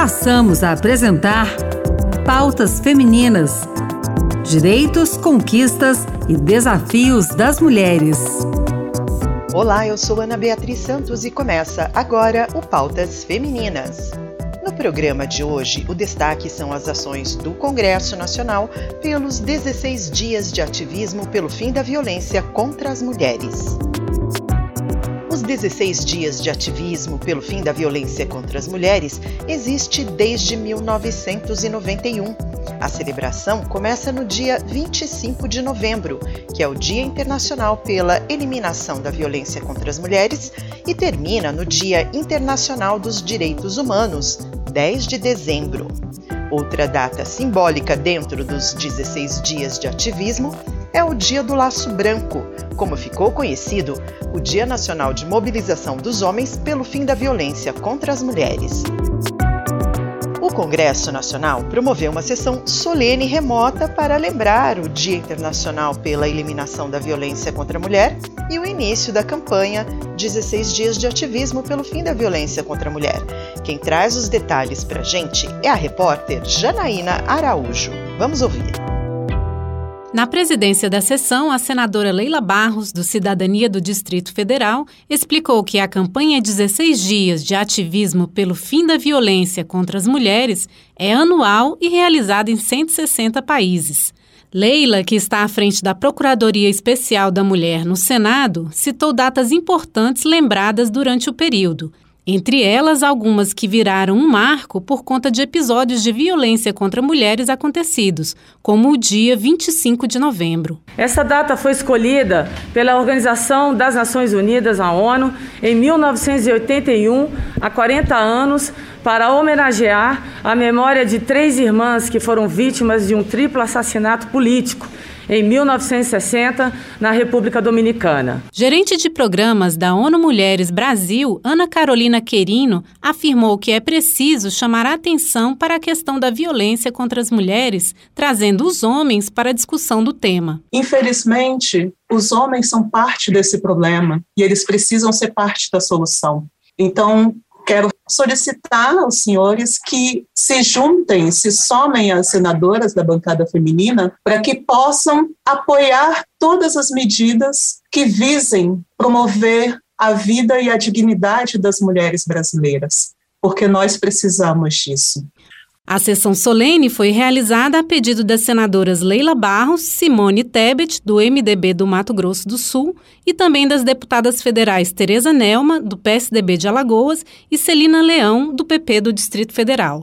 Passamos a apresentar Pautas Femininas: Direitos, Conquistas e Desafios das Mulheres. Olá, eu sou Ana Beatriz Santos e começa agora o Pautas Femininas. No programa de hoje, o destaque são as ações do Congresso Nacional pelos 16 dias de ativismo pelo fim da violência contra as mulheres. Os 16 dias de ativismo pelo fim da violência contra as mulheres existe desde 1991. A celebração começa no dia 25 de novembro, que é o Dia Internacional pela Eliminação da Violência contra as Mulheres, e termina no Dia Internacional dos Direitos Humanos, 10 de dezembro. Outra data simbólica dentro dos 16 dias de ativismo é o Dia do Laço Branco, como ficou conhecido, o Dia Nacional de Mobilização dos Homens pelo Fim da Violência contra as Mulheres. O Congresso Nacional promoveu uma sessão solene remota para lembrar o Dia Internacional pela Eliminação da Violência contra a Mulher e o início da campanha 16 Dias de Ativismo pelo Fim da Violência contra a Mulher. Quem traz os detalhes para a gente é a repórter Janaína Araújo. Vamos ouvir. Na presidência da sessão, a senadora Leila Barros, do Cidadania do Distrito Federal, explicou que a campanha 16 Dias de Ativismo pelo Fim da Violência contra as Mulheres é anual e realizada em 160 países. Leila, que está à frente da Procuradoria Especial da Mulher no Senado, citou datas importantes lembradas durante o período entre elas algumas que viraram um marco por conta de episódios de violência contra mulheres acontecidos, como o dia 25 de novembro. Essa data foi escolhida pela Organização das Nações Unidas, a ONU, em 1981, há 40 anos, para homenagear a memória de três irmãs que foram vítimas de um triplo assassinato político em 1960, na República Dominicana. Gerente de programas da ONU Mulheres Brasil, Ana Carolina Querino, afirmou que é preciso chamar a atenção para a questão da violência contra as mulheres, trazendo os homens para a discussão do tema. Infelizmente, os homens são parte desse problema e eles precisam ser parte da solução. Então, solicitar aos senhores que se juntem, se somem às senadoras da bancada feminina para que possam apoiar todas as medidas que visem promover a vida e a dignidade das mulheres brasileiras, porque nós precisamos disso. A sessão solene foi realizada a pedido das senadoras Leila Barros, Simone Tebet, do MDB do Mato Grosso do Sul, e também das deputadas federais Tereza Nelma, do PSDB de Alagoas, e Celina Leão, do PP do Distrito Federal.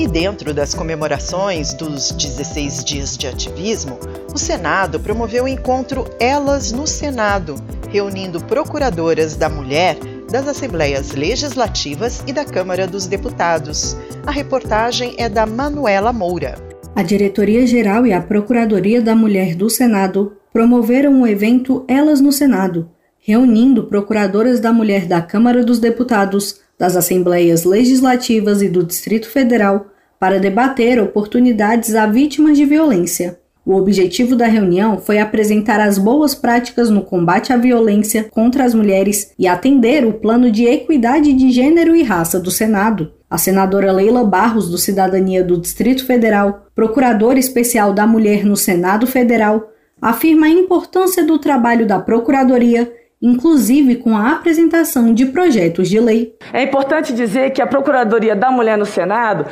E dentro das comemorações dos 16 dias de ativismo, o Senado promoveu o encontro Elas no Senado, reunindo procuradoras da mulher das Assembleias Legislativas e da Câmara dos Deputados. A reportagem é da Manuela Moura. A Diretoria-Geral e a Procuradoria da Mulher do Senado promoveram o evento Elas no Senado, reunindo procuradoras da mulher da Câmara dos Deputados, das Assembleias Legislativas e do Distrito Federal para debater oportunidades a vítimas de violência. O objetivo da reunião foi apresentar as boas práticas no combate à violência contra as mulheres e atender o plano de equidade de gênero e raça do Senado. A senadora Leila Barros, do Cidadania do Distrito Federal, procuradora especial da mulher no Senado Federal, afirma a importância do trabalho da Procuradoria inclusive com a apresentação de projetos de lei. É importante dizer que a Procuradoria da Mulher no Senado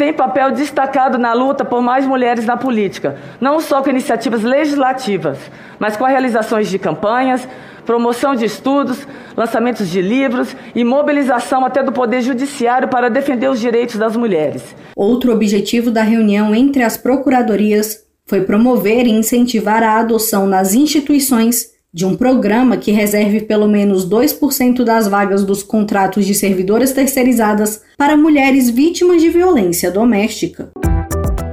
tem papel destacado na luta por mais mulheres na política, não só com iniciativas legislativas, mas com realizações de campanhas, promoção de estudos, lançamentos de livros e mobilização até do Poder Judiciário para defender os direitos das mulheres. Outro objetivo da reunião entre as procuradorias foi promover e incentivar a adoção nas instituições de um programa que reserve pelo menos 2% das vagas dos contratos de servidoras terceirizadas para mulheres vítimas de violência doméstica.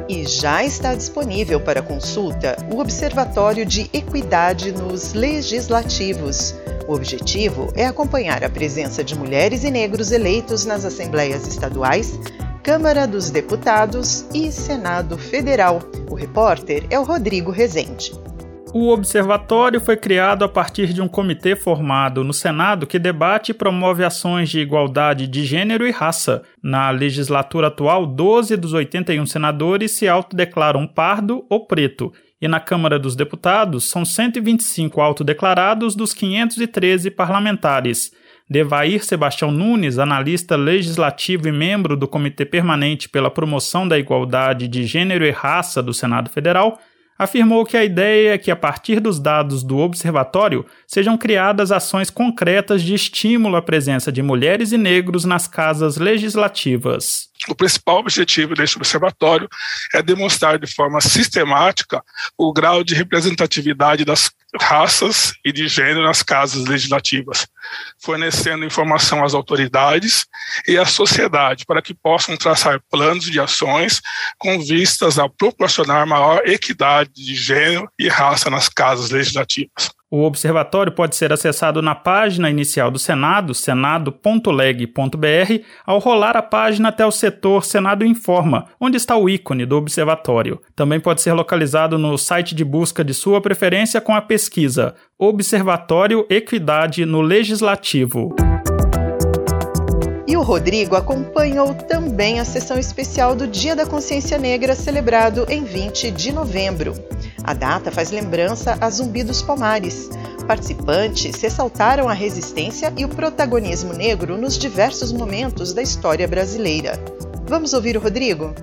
E já está disponível para consulta o Observatório de Equidade nos Legislativos. O objetivo é acompanhar a presença de mulheres e negros eleitos nas assembleias estaduais, Câmara dos Deputados e Senado Federal. O repórter é o Rodrigo Rezende. O observatório foi criado a partir de um comitê formado no Senado que debate e promove ações de igualdade de gênero e raça. Na legislatura atual, 12 dos 81 senadores se autodeclaram pardo ou preto, e na Câmara dos Deputados são 125 autodeclarados dos 513 parlamentares. Devair Sebastião Nunes, analista legislativo e membro do Comitê Permanente pela Promoção da Igualdade de Gênero e Raça do Senado Federal, afirmou que a ideia é que, a partir dos dados do observatório, sejam criadas ações concretas de estímulo à presença de mulheres e negros nas casas legislativas. O principal objetivo deste observatório é demonstrar de forma sistemática o grau de representatividade das raças e de gênero nas casas legislativas, fornecendo informação às autoridades e à sociedade para que possam traçar planos de ações com vistas a proporcionar maior equidade de gênero e raça nas casas legislativas. O observatório pode ser acessado na página inicial do Senado, senado.leg.br, ao rolar a página até o setor Senado Informa, onde está o ícone do observatório. Também pode ser localizado no site de busca de sua preferência com a pesquisa Observatório Equidade no Legislativo. E o Rodrigo acompanhou também a sessão especial do Dia da Consciência Negra, celebrado em 20 de novembro. A data faz lembrança a Zumbi dos Palmares. Participantes ressaltaram a resistência e o protagonismo negro nos diversos momentos da história brasileira. Vamos ouvir o Rodrigo?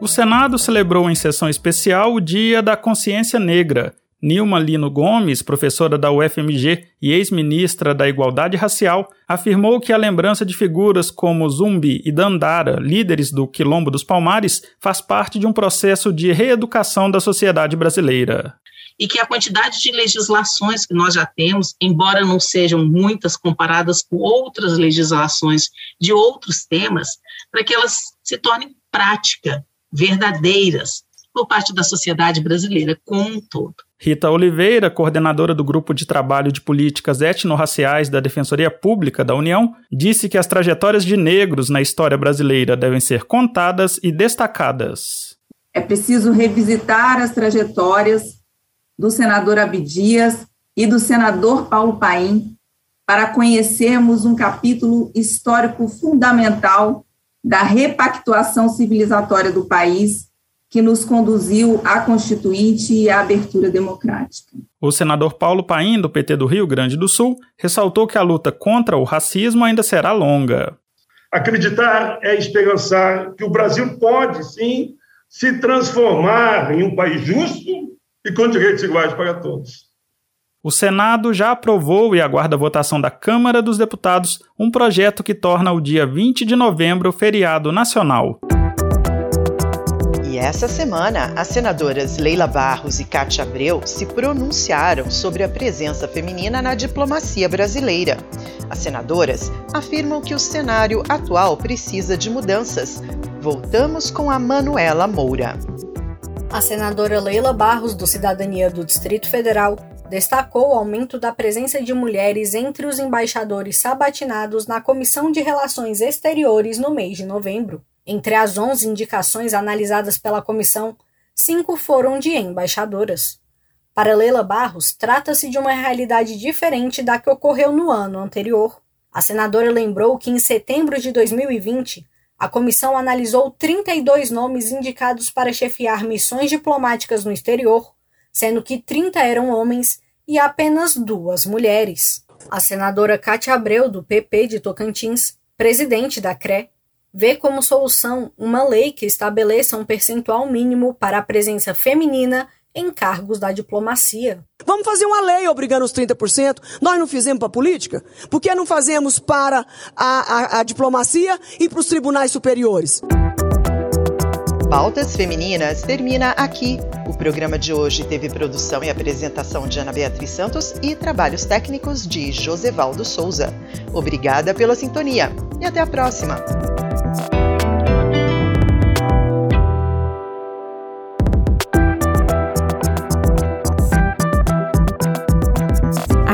O Senado celebrou em sessão especial o Dia da Consciência Negra, Nilma Lino Gomes, professora da UFMG e ex-ministra da Igualdade Racial, afirmou que a lembrança de figuras como Zumbi e Dandara, líderes do Quilombo dos Palmares, faz parte de um processo de reeducação da sociedade brasileira. E que a quantidade de legislações que nós já temos, embora não sejam muitas comparadas com outras legislações de outros temas, para que elas se tornem prática, verdadeiras, por parte da sociedade brasileira como um todo. Rita Oliveira, coordenadora do Grupo de Trabalho de Políticas Etnorraciais da Defensoria Pública da União, disse que as trajetórias de negros na história brasileira devem ser contadas e destacadas. É preciso revisitar as trajetórias do senador Abdias e do senador Paulo Paim para conhecermos um capítulo histórico fundamental da repactuação civilizatória do país que nos conduziu à Constituinte e à abertura democrática. O senador Paulo Paim, do PT do Rio Grande do Sul, ressaltou que a luta contra o racismo ainda será longa. Acreditar é esperançar que o Brasil pode, sim, se transformar em um país justo e com direitos iguais para todos. O Senado já aprovou e aguarda a votação da Câmara dos Deputados um projeto que torna o dia 20 de novembro feriado nacional. Essa semana, as senadoras Leila Barros e Cátia Abreu se pronunciaram sobre a presença feminina na diplomacia brasileira. As senadoras afirmam que o cenário atual precisa de mudanças. Voltamos com a Manuela Moura. A senadora Leila Barros, do Cidadania do Distrito Federal, destacou o aumento da presença de mulheres entre os embaixadores sabatinados na Comissão de Relações Exteriores no mês de novembro. Entre as 11 indicações analisadas pela comissão, cinco foram de embaixadoras. Para Leila Barros, trata-se de uma realidade diferente da que ocorreu no ano anterior. A senadora lembrou que em setembro de 2020, a comissão analisou 32 nomes indicados para chefiar missões diplomáticas no exterior, sendo que 30 eram homens e apenas duas mulheres. A senadora Cátia Abreu, do PP de Tocantins, presidente da CRE, vê como solução uma lei que estabeleça um percentual mínimo para a presença feminina em cargos da diplomacia. Vamos fazer uma lei obrigando os 30%. Nós não fizemos para a política? Por que não fazemos para a, a, a diplomacia e para os tribunais superiores? Pautas Femininas termina aqui. O programa de hoje teve produção e apresentação de Ana Beatriz Santos e trabalhos técnicos de Josevaldo Souza. Obrigada pela sintonia e até a próxima!